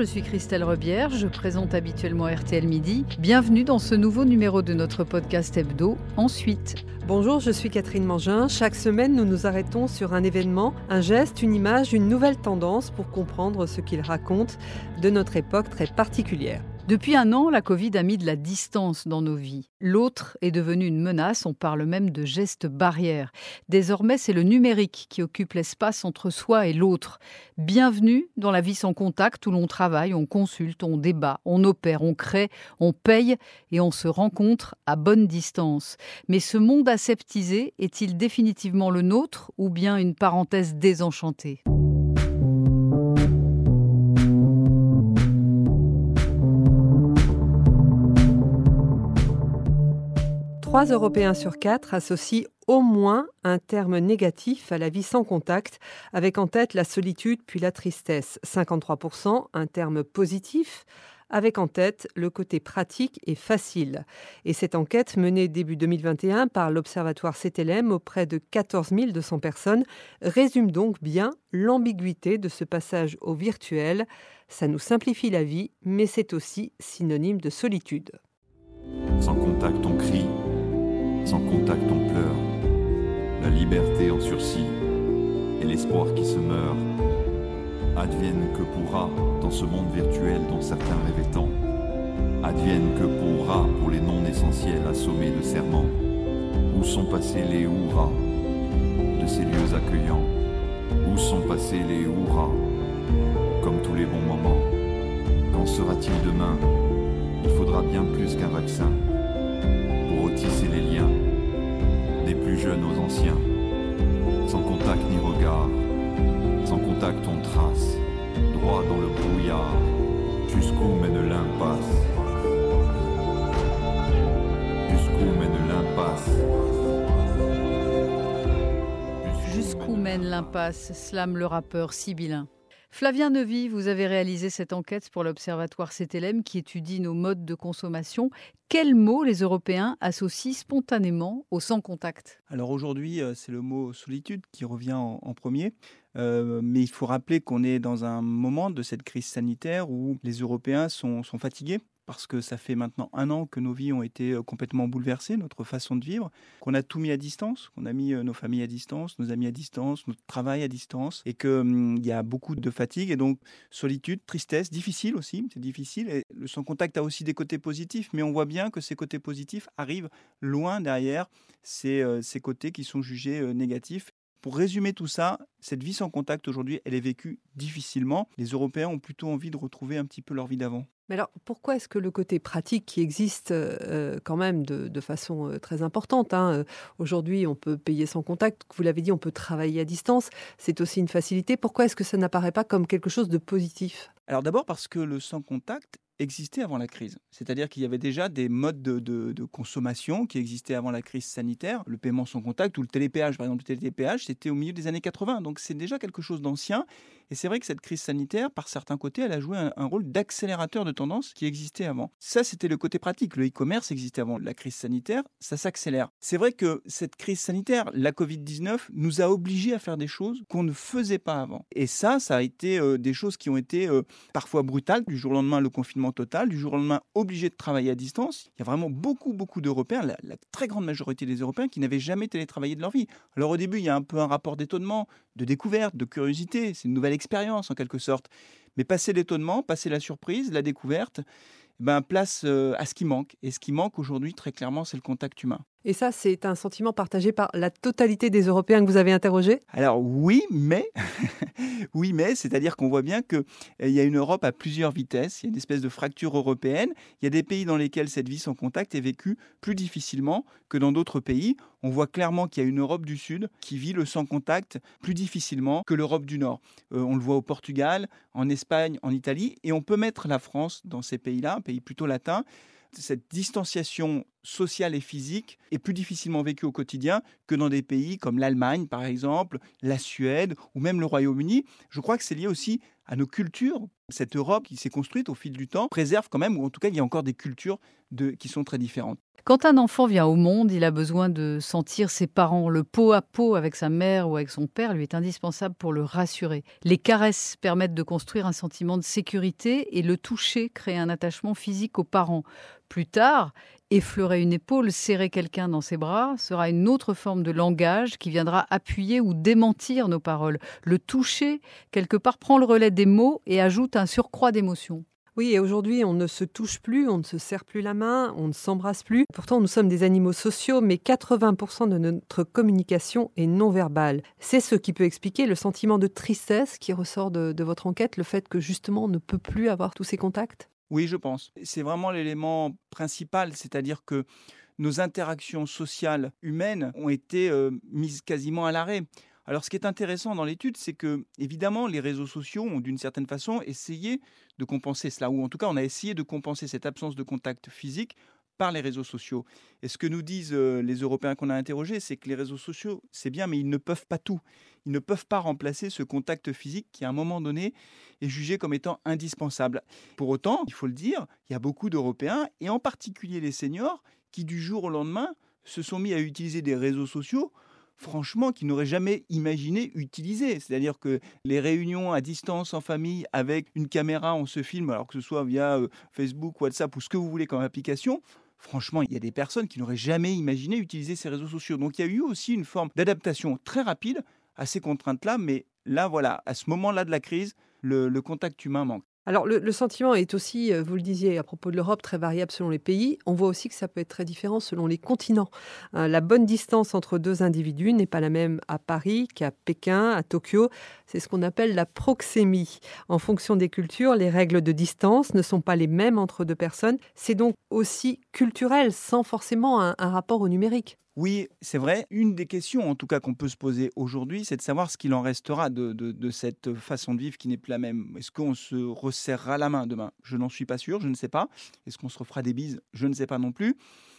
je suis Christelle Rebière, je présente habituellement RTL Midi. Bienvenue dans ce nouveau numéro de notre podcast hebdo, Ensuite. Bonjour, je suis Catherine Mangin. Chaque semaine, nous nous arrêtons sur un événement, un geste, une image, une nouvelle tendance pour comprendre ce qu'il raconte de notre époque très particulière. Depuis un an, la Covid a mis de la distance dans nos vies. L'autre est devenu une menace, on parle même de gestes barrières. Désormais, c'est le numérique qui occupe l'espace entre soi et l'autre. Bienvenue dans la vie sans contact où l'on travaille, on consulte, on débat, on opère, on crée, on paye et on se rencontre à bonne distance. Mais ce monde aseptisé est-il définitivement le nôtre ou bien une parenthèse désenchantée? Trois Européens sur quatre associent au moins un terme négatif à la vie sans contact, avec en tête la solitude puis la tristesse. 53%, un terme positif, avec en tête le côté pratique et facile. Et cette enquête menée début 2021 par l'Observatoire CTLM auprès de 14 200 personnes résume donc bien l'ambiguïté de ce passage au virtuel. Ça nous simplifie la vie, mais c'est aussi synonyme de solitude. Sans contact, on crie sans contact, on pleure. La liberté en sursis et l'espoir qui se meurt. Advienne que pourra dans ce monde virtuel dont certains rêvaient tant. Advienne que pourra pour les non essentiels assommés de serments. Où sont passés les hurrahs de ces lieux accueillants Où sont passés les hurrahs comme tous les bons moments Qu'en sera-t-il demain? Il faudra bien plus qu'un vaccin tisser les liens, des plus jeunes aux anciens, sans contact ni regard, sans contact on trace, droit dans le brouillard, jusqu'où mène l'impasse. Jusqu'où mène l'impasse. Jusqu'où mène l'impasse, slame le rappeur sibyllin. Flavien Nevy, vous avez réalisé cette enquête pour l'Observatoire CTLM qui étudie nos modes de consommation. Quels mots les Européens associent spontanément au sans contact? Alors aujourd'hui, euh, c'est le mot solitude qui revient en, premier. Euh, mais il faut rappeler qu'on est dans un moment de cette crise sanitaire où les Européens sont fatigués parce que ça fait maintenant un an que nos vies ont été euh, complètement bouleversées, notre façon de vivre, qu'on a tout mis à distance, qu'on a mis euh, nos familles à distance, nos amis à distance, notre travail à distance, et qu'il hum, y a beaucoup de fatigue, et donc solitude, tristesse, difficile aussi, c'est difficile, et le sans contact a aussi des côtés positifs, mais on voit bien que ces côtés positifs arrivent loin derrière ces, euh, ces côtés qui sont jugés négatifs. Pour résumer tout ça, cette vie sans contact aujourd'hui, elle est vécue difficilement. Les Européens ont plutôt envie de retrouver un petit peu leur vie d'avant. Mais alors, pourquoi est-ce que le côté pratique qui existe euh, quand même de, façon euh, très importante, hein, euh, aujourd'hui on peut payer sans contact, vous l'avez dit, on peut travailler à distance, c'est aussi une facilité, pourquoi est-ce que ça n'apparaît pas comme quelque chose de positif? Alors d'abord parce que le sans contact existait avant la crise. C'est-à-dire qu'il y avait déjà des modes de, consommation qui existaient avant la crise sanitaire. Le paiement sans contact ou le télépéage, par exemple, le télépéage, c'était au milieu des années 80. Donc c'est déjà quelque chose d'ancien. Et c'est vrai que cette crise sanitaire, par certains côtés, elle a joué un, rôle d'accélérateur de tendance qui existait avant. Ça, c'était le côté pratique. Le e-commerce existait avant la crise sanitaire, ça s'accélère. C'est vrai que cette crise sanitaire, la Covid-19, nous a obligés à faire des choses qu'on ne faisait pas avant. Et ça, ça a été euh, des choses qui ont été euh, parfois brutales. Du jour au lendemain, le confinement total. Du jour au lendemain, obligés de travailler à distance. Il y a vraiment beaucoup, beaucoup d'Européens, la très grande majorité des Européens, qui n'avaient jamais télétravaillé de leur vie. Alors au début, il y a un peu un rapport d'étonnement, de découverte, de curiosité. C'est une nouvelle expérience en quelque sorte. Mais passer l'étonnement, passer la surprise, la découverte, ben, place euh, à ce qui manque. Et ce qui manque aujourd'hui, très clairement, c'est le contact humain. Et ça, c'est un sentiment partagé par la totalité des Européens que vous avez interrogés Alors oui, mais, oui, mais, c'est-à-dire qu'on voit bien qu'il euh, y a une Europe à plusieurs vitesses, il y a une espèce de fracture européenne, il y a des pays dans lesquels cette vie sans contact est vécue plus difficilement que dans d'autres pays. On voit clairement qu'il y a une Europe du Sud qui vit le sans contact plus difficilement que l'Europe du Nord. Euh, on le voit au Portugal, en Espagne, en Italie, et on peut mettre la France dans ces pays-là, un pays plutôt latin cette distanciation sociale et physique est plus difficilement vécue au quotidien que dans des pays comme l'Allemagne, par exemple, la Suède ou même le Royaume-Uni. Je crois que c'est lié aussi à nos cultures. Cette Europe qui s'est construite au fil du temps préserve quand même, ou en tout cas, il y a encore des cultures qui sont très différentes. Quand un enfant vient au monde, il a besoin de sentir ses parents. Le pot à pot avec sa mère ou avec son père lui est indispensable pour le rassurer. Les caresses permettent de construire un sentiment de sécurité et le toucher crée un attachement physique aux parents. Plus tard, effleurer une épaule, serrer quelqu'un dans ses bras sera une autre forme de langage qui viendra appuyer ou démentir nos paroles. Le toucher, quelque part, prend le relais des mots et ajoute un surcroît d'émotion. Oui, et aujourd'hui, on ne se touche plus, on ne se serre plus la main, on ne s'embrasse plus. Pourtant, nous sommes des animaux sociaux, mais 80% de notre communication est non verbale. C'est ce qui peut expliquer le sentiment de tristesse qui ressort de, de votre enquête, le fait que justement on ne peut plus avoir tous ces contacts? Oui, je pense. C'est vraiment l'élément principal, c'est-à-dire que nos interactions sociales humaines ont été euh, mises quasiment à l'arrêt. Alors, ce qui est intéressant dans l'étude, c'est que, évidemment, les réseaux sociaux ont d'une certaine façon essayé de compenser cela, ou en tout cas, on a essayé de compenser cette absence de contact physique par les réseaux sociaux. Et ce que nous disent euh, les Européens qu'on a interrogés, c'est que les réseaux sociaux, c'est bien, mais ils ne peuvent pas tout. Ils ne peuvent pas remplacer ce contact physique qui, à un moment donné, est jugé comme étant indispensable. Pour autant, il faut le dire, il y a beaucoup d'Européens, et en particulier les seniors, qui du jour au lendemain se sont mis à utiliser des réseaux sociaux franchement, qu'ils n'auraient jamais imaginé utiliser. C'est-à-dire que les réunions à distance en famille avec une caméra, on se filme, alors que ce soit via euh, Facebook, WhatsApp ou ce que vous voulez comme application, franchement, il y a des personnes qui n'auraient jamais imaginé utiliser ces réseaux sociaux. Donc il y a eu aussi une forme d'adaptation très rapide à ces contraintes-là, mais là, voilà, à ce moment-là de la crise, le, le contact humain manque. Alors le, sentiment est aussi, euh, vous le disiez à propos de l'Europe, très variable selon les pays. On voit aussi que ça peut être très différent selon les continents. Euh, la bonne distance entre deux individus n'est pas la même à Paris qu'à Pékin, à Tokyo. C'est ce qu'on appelle la proxémie. En fonction des cultures, les règles de distance ne sont pas les mêmes entre deux personnes. C'est donc aussi culturel, sans forcément un rapport au numérique. Oui, c'est vrai. Une des questions, en tout cas, qu'on peut se poser aujourd'hui, c'est de savoir ce qu'il en restera de, cette façon de vivre qui n'est plus la même. Est-ce qu'on se resserrera la main demain? Je n'en suis pas sûr, je ne sais pas. Est-ce qu'on se refera des bises? Je ne sais pas non plus.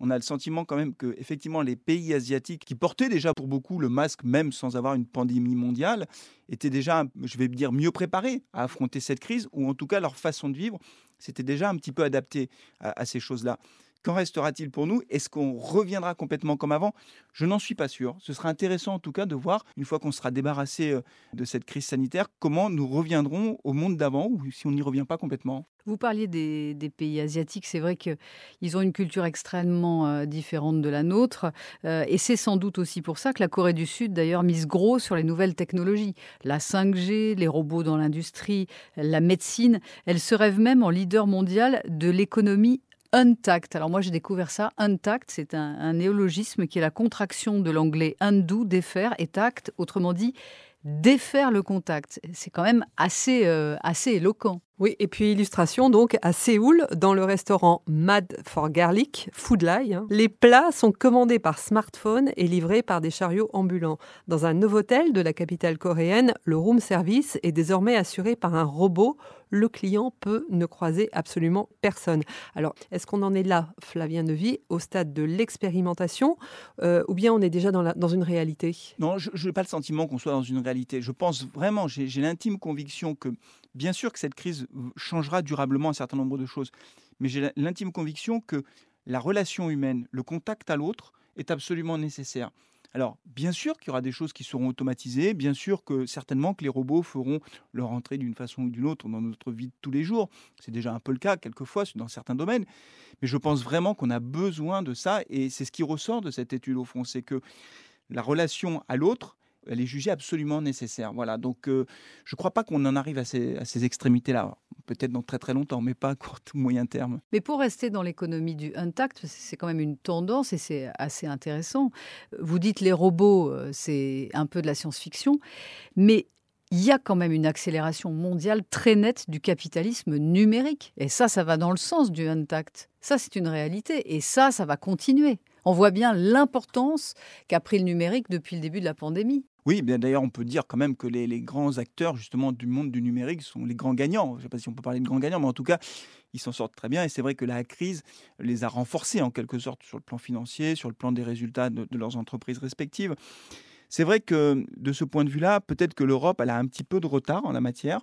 On a le sentiment quand même que, effectivement, les pays asiatiques qui portaient déjà pour beaucoup le masque, même sans avoir une pandémie mondiale, étaient déjà, je vais dire, mieux préparés à affronter cette crise, ou en tout cas leur façon de vivre s'était déjà un petit peu adaptée à ces choses-là. Qu'en restera-t-il pour nous? Est-ce qu'on reviendra complètement comme avant? Je n'en suis pas sûr. Ce sera intéressant en tout cas de voir, une fois qu'on sera débarrassé euh, de cette crise sanitaire, comment nous reviendrons au monde d'avant ou si on n'y revient pas complètement. Vous parliez des, pays asiatiques, c'est vrai qu'ils ont une culture extrêmement euh, différente de la nôtre, euh, et c'est sans doute aussi pour ça que la Corée du Sud, d'ailleurs, mise gros sur les nouvelles technologies, la 5G, les robots dans l'industrie, la médecine. Elle se rêve même en leader mondial de l'économie Untact. Alors moi j'ai découvert ça. Untact, c'est un, néologisme qui est la contraction de l'anglais undo, défaire, et tact, autrement dit défaire le contact. C'est quand même assez, euh, assez éloquent. Oui, et puis illustration donc à Séoul, dans le restaurant Mad for Garlic, Foodlie. Hein. Les plats sont commandés par smartphone et livrés par des chariots ambulants. Dans un nouveau hôtel de la capitale coréenne, le room service est désormais assuré par un robot. Le client peut ne croiser absolument personne. Alors, est-ce qu'on en est là, Flavien Nevy, au stade de l'expérimentation, euh, ou bien on est déjà dans une réalité? Non, je n'ai pas le sentiment qu'on soit dans une réalité. Je pense vraiment, j'ai l'intime conviction que Bien sûr que cette crise changera durablement un certain nombre de choses, mais j'ai l'intime conviction que la relation humaine, le contact à l'autre est absolument nécessaire. Alors, bien sûr qu'il y aura des choses qui seront automatisées, bien sûr que certainement que les robots feront leur entrée d'une façon ou d'une autre dans notre vie de tous les jours. C'est déjà un peu le cas quelquefois dans certains domaines, mais je pense vraiment qu'on a besoin de ça et c'est ce qui ressort de cette étude au fond, c'est que la relation à l'autre, elle est jugée absolument nécessaire. Voilà, donc euh, je ne crois pas qu'on en arrive à ces, à ces extrémités-là. Peut-être dans très très longtemps, mais pas à court ou moyen terme. Mais pour rester dans l'économie du untact, c'est quand même une tendance et c'est assez intéressant. Vous dites les robots, euh, c'est un peu de la science-fiction, mais il y a quand même une accélération mondiale très nette du capitalisme numérique. Et ça, ça va dans le sens du untact. Ça, c'est une réalité. Et ça, ça va continuer. On voit bien l'importance qu'a pris le numérique depuis le début de la pandémie. Oui, bien d'ailleurs, on peut dire quand même que les, grands acteurs justement du monde du numérique sont les grands gagnants. Je ne sais pas si on peut parler de grands gagnants, mais en tout cas, ils s'en sortent très bien. Et c'est vrai que la crise les a renforcés en quelque sorte sur le plan financier, sur le plan des résultats de leurs entreprises respectives. C'est vrai que de ce point de vue-là, peut-être que l'Europe, a un petit peu de retard en la matière.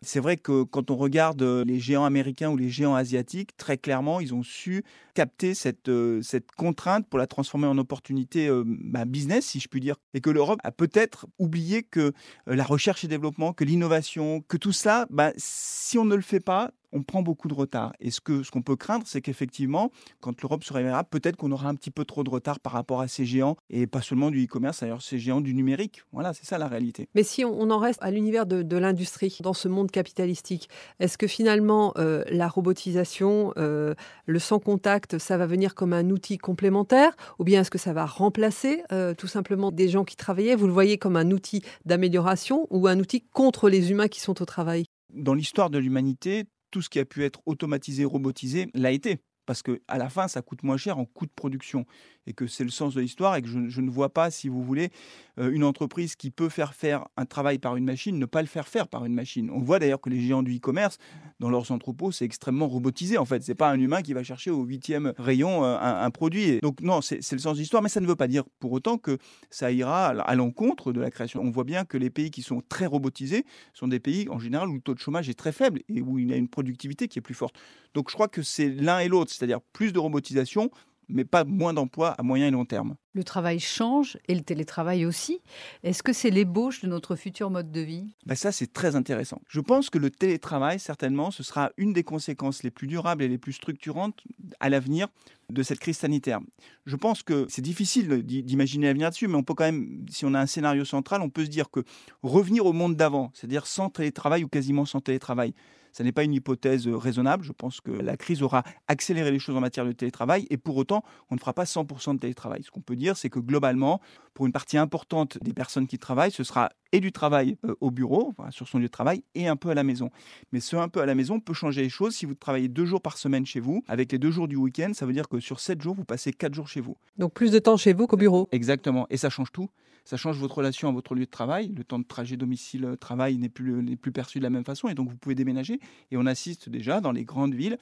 C'est vrai que quand on regarde les géants américains ou les géants asiatiques, très clairement, ils ont su capter cette, cette contrainte pour la transformer en opportunité bah, business, si je puis dire. Et que l'Europe a peut-être oublié que la recherche et développement, que l'innovation, que tout ça, bah, si on ne le fait pas, on prend beaucoup de retard. Et ce qu'on ce qu'on peut craindre, c'est qu'effectivement, quand l'Europe se réveillera, peut-être qu'on aura un petit peu trop de retard par rapport à ces géants, et pas seulement du e-commerce, d'ailleurs, ces géants du numérique. Voilà, c'est ça la réalité. Mais si on en reste à l'univers de, de l'industrie, dans ce monde capitalistique, est-ce que finalement, euh, la robotisation, euh, le sans contact, ça va venir comme un outil complémentaire, ou bien est-ce que ça va remplacer euh, tout simplement des gens qui travaillaient? Vous le voyez comme un outil d'amélioration ou un outil contre les humains qui sont au travail? Dans l'histoire de l'humanité, tout ce qui a pu être automatisé, robotisé, l'a été. Parce qu'à la fin, ça coûte moins cher en coût de production et que c'est le sens de l'histoire et que je, ne vois pas, si vous voulez, euh, une entreprise qui peut faire faire un travail par une machine, ne pas le faire faire par une machine. On voit d'ailleurs que les géants du e-commerce, dans leurs entrepôts, c'est extrêmement robotisé en fait. C'est pas un humain qui va chercher au huitième rayon euh, un, un, produit. Donc non, c'est le sens de l'histoire, mais ça ne veut pas dire pour autant que ça ira à l'encontre de la création. On voit bien que les pays qui sont très robotisés sont des pays en général où le taux de chômage est très faible et où il y a une productivité qui est plus forte. Donc je crois que c'est l'un et l'autre, c'est-à-dire plus de robotisation, mais pas moins d'emplois à moyen et long terme. Le travail change et le télétravail aussi. Est-ce que c'est l'ébauche de notre futur mode de vie? Ben Ça, c'est très intéressant. Je pense que le télétravail, certainement, ce sera une des conséquences les plus durables et les plus structurantes à l'avenir de cette crise sanitaire. Je pense que c'est difficile d'imaginer l'avenir dessus, mais on peut quand même, si on a un scénario central, on peut se dire que revenir au monde d'avant, c'est-à-dire sans télétravail ou quasiment sans télétravail, ce n'est pas une hypothèse raisonnable. Je pense que la crise aura accéléré les choses en matière de télétravail et pour autant, on ne fera pas 100% de télétravail. Ce qu'on peut dire, c'est que globalement, pour une partie importante des personnes qui travaillent, ce sera et du travail au bureau, enfin, sur son lieu de travail, et un peu à la maison. Mais ce un peu à la maison peut changer les choses. Si vous travaillez deux jours par semaine chez vous, avec les deux jours du week-end, ça veut dire que sur sept jours, vous passez quatre jours chez vous. Donc plus de temps chez vous qu'au bureau. Exactement. Et ça change tout. Ça change votre relation à votre lieu de travail. Le temps de trajet domicile-travail n'est plus, plus perçu de la même façon. Et donc, vous pouvez déménager. Et on assiste déjà dans les grandes villes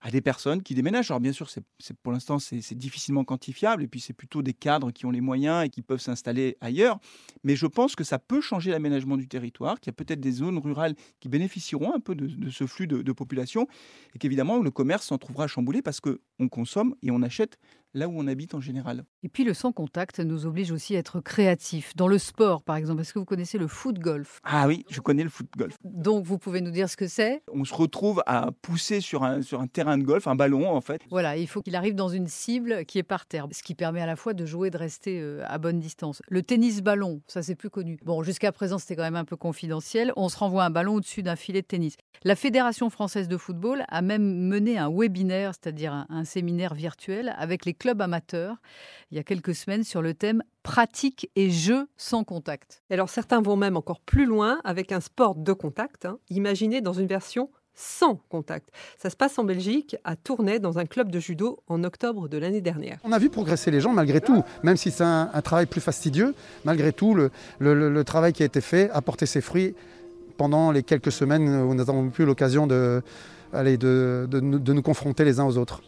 à des personnes qui déménagent. Alors bien sûr, c'est, pour l'instant, c'est, difficilement quantifiable, et puis c'est plutôt des cadres qui ont les moyens et qui peuvent s'installer ailleurs. Mais je pense que ça peut changer l'aménagement du territoire, qu'il y a peut-être des zones rurales qui bénéficieront un peu de, ce flux de, de, population, et qu'évidemment, le commerce s'en trouvera chamboulé parce qu'on consomme et on achète là où on habite en général. Et puis le sans contact nous oblige aussi à être créatifs. Dans le sport, par exemple, est-ce que vous connaissez le foot golf? Ah oui, je connais le foot golf. Donc vous pouvez nous dire ce que c'est? On se retrouve à pousser sur un, sur un terrain de golf, un ballon en fait. Voilà, il faut qu'il arrive dans une cible qui est par terre, ce qui permet à la fois de jouer et de rester à bonne distance. Le tennis-ballon, ça c'est plus connu. Bon, jusqu'à présent c'était quand même un peu confidentiel. On se renvoie un ballon au-dessus d'un filet de tennis. La Fédération française de football a même mené un webinaire, c'est-à-dire un, un séminaire virtuel avec les clubs amateurs il y a quelques semaines sur le thème pratique et jeu sans contact. Et alors certains vont même encore plus loin avec un sport de contact, hein, imaginé dans une version sans contact. Ça se passe en Belgique, à Tournai, dans un club de judo, en octobre de l'année dernière. On a vu progresser les gens malgré tout, même si c'est un, un, travail plus fastidieux, malgré tout, le, le, le, travail qui a été fait a porté ses fruits pendant les quelques semaines où nous avons eu l'occasion de, de, de, de nous confronter les uns aux autres.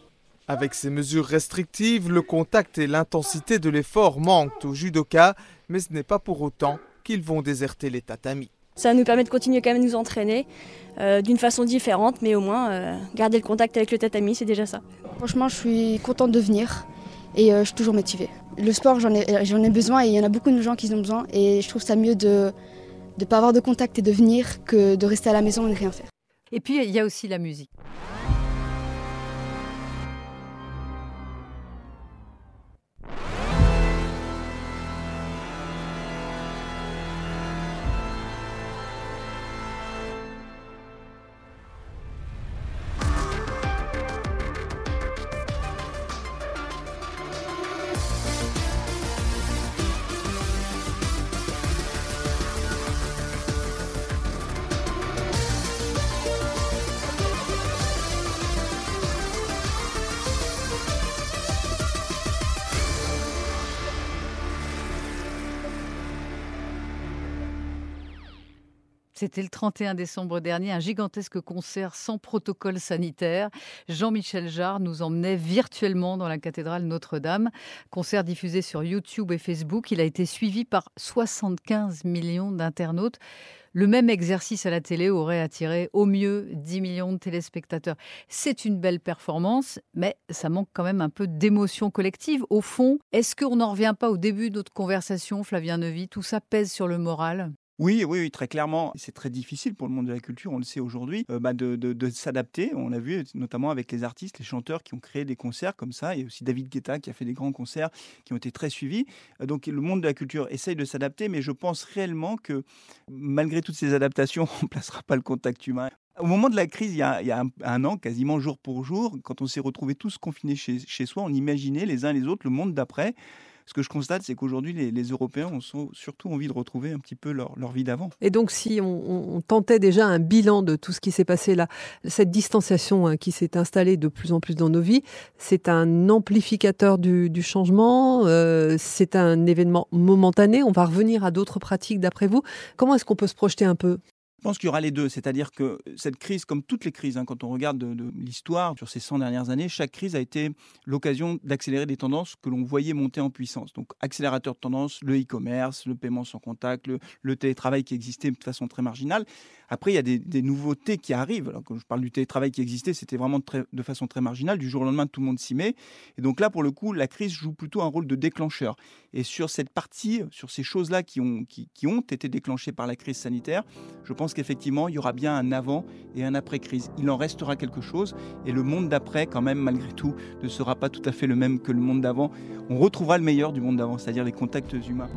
Avec ces mesures restrictives, le contact et l'intensité de l'effort manquent aux judokas, mais ce n'est pas pour autant qu'ils vont déserter les tatamis. Ça nous permet de continuer quand même à nous entraîner euh, d'une façon différente, mais au moins euh, garder le contact avec le tatami, c'est déjà ça. Franchement, je suis contente de venir et euh, je suis toujours motivée. Le sport, j'en ai, j'en ai besoin et il y en a beaucoup de gens qui en ont besoin et je trouve ça mieux de ne pas avoir de contact et de venir que de rester à la maison et de rien faire. Et puis, il y a aussi la musique. C'était le 31 décembre dernier, un gigantesque concert sans protocole sanitaire. Jean-Michel Jarre nous emmenait virtuellement dans la cathédrale Notre-Dame. Concert diffusé sur YouTube et Facebook. Il a été suivi par 75 millions d'internautes. Le même exercice à la télé aurait attiré au mieux 10 millions de téléspectateurs. C'est une belle performance, mais ça manque quand même un peu d'émotion collective. Au fond, est-ce qu'on n'en revient pas au début de notre conversation, Flavien Nevy Tout ça pèse sur le moral? Oui, oui, oui, très clairement. C'est très difficile pour le monde de la culture, on le sait aujourd'hui, euh, bah, de, s'adapter. On l'a vu notamment avec les artistes, les chanteurs qui ont créé des concerts comme ça. Il y a aussi David Guetta qui a fait des grands concerts qui ont été très suivis. Euh, donc le monde de la culture essaye de s'adapter, mais je pense réellement que malgré toutes ces adaptations, on ne remplacera pas le contact humain. Au moment de la crise, il y a, un, an, quasiment jour pour jour, quand on s'est retrouvés tous confinés chez soi, on imaginait les uns les autres le monde d'après ce que je constate, c'est qu'aujourd'hui, les, Européens ont surtout envie de retrouver un petit peu leur, vie d'avant. Et donc, si on, tentait déjà un bilan de tout ce qui s'est passé là, cette distanciation hein, qui s'est installée de plus en plus dans nos vies, c'est un amplificateur du, changement, euh, c'est un événement momentané, on va revenir à d'autres pratiques d'après vous. Comment est-ce qu'on peut se projeter un peu? Je pense qu'il y aura les deux, c'est-à-dire que cette crise, comme toutes les crises, hein, quand on regarde de, l'histoire sur ces 100 dernières années, chaque crise a été l'occasion d'accélérer des tendances que l'on voyait monter en puissance. Donc accélérateur de tendance, le e-commerce, le paiement sans contact, le, télétravail qui existait de façon très marginale. Après, il y a des, nouveautés qui arrivent. Alors, quand je parle du télétravail qui existait, c'était vraiment de façon très marginale. Du jour au lendemain, tout le monde s'y met. Et donc là, pour le coup, la crise joue plutôt un rôle de déclencheur. Et sur cette partie, sur ces choses-là qui ont, qui, qui ont été déclenchées par la crise sanitaire, je pense qu'effectivement, il y aura bien un avant et un après-crise. Il en restera quelque chose et le monde d'après, quand même, malgré tout, ne sera pas tout à fait le même que le monde d'avant. On retrouvera le meilleur du monde d'avant, c'est-à-dire les contacts humains.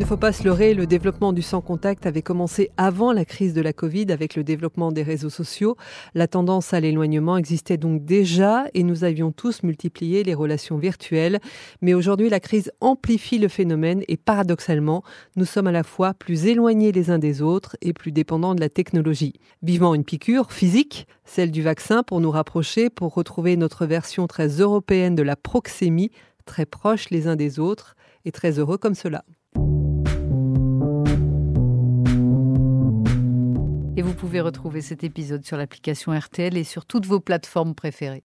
Ne faut pas se leurrer, le développement du sans-contact avait commencé avant la crise de la Covid avec le développement des réseaux sociaux. La tendance à l'éloignement existait donc déjà et nous avions tous multiplié les relations virtuelles. Mais aujourd'hui, la crise amplifie le phénomène et paradoxalement, nous sommes à la fois plus éloignés les uns des autres et plus dépendants de la technologie. Vivement une piqûre physique, celle du vaccin pour nous rapprocher, pour retrouver notre version très européenne de la proxémie, très proches les uns des autres et très heureux comme cela. Et vous pouvez retrouver cet épisode sur l'application RTL et sur toutes vos plateformes préférées.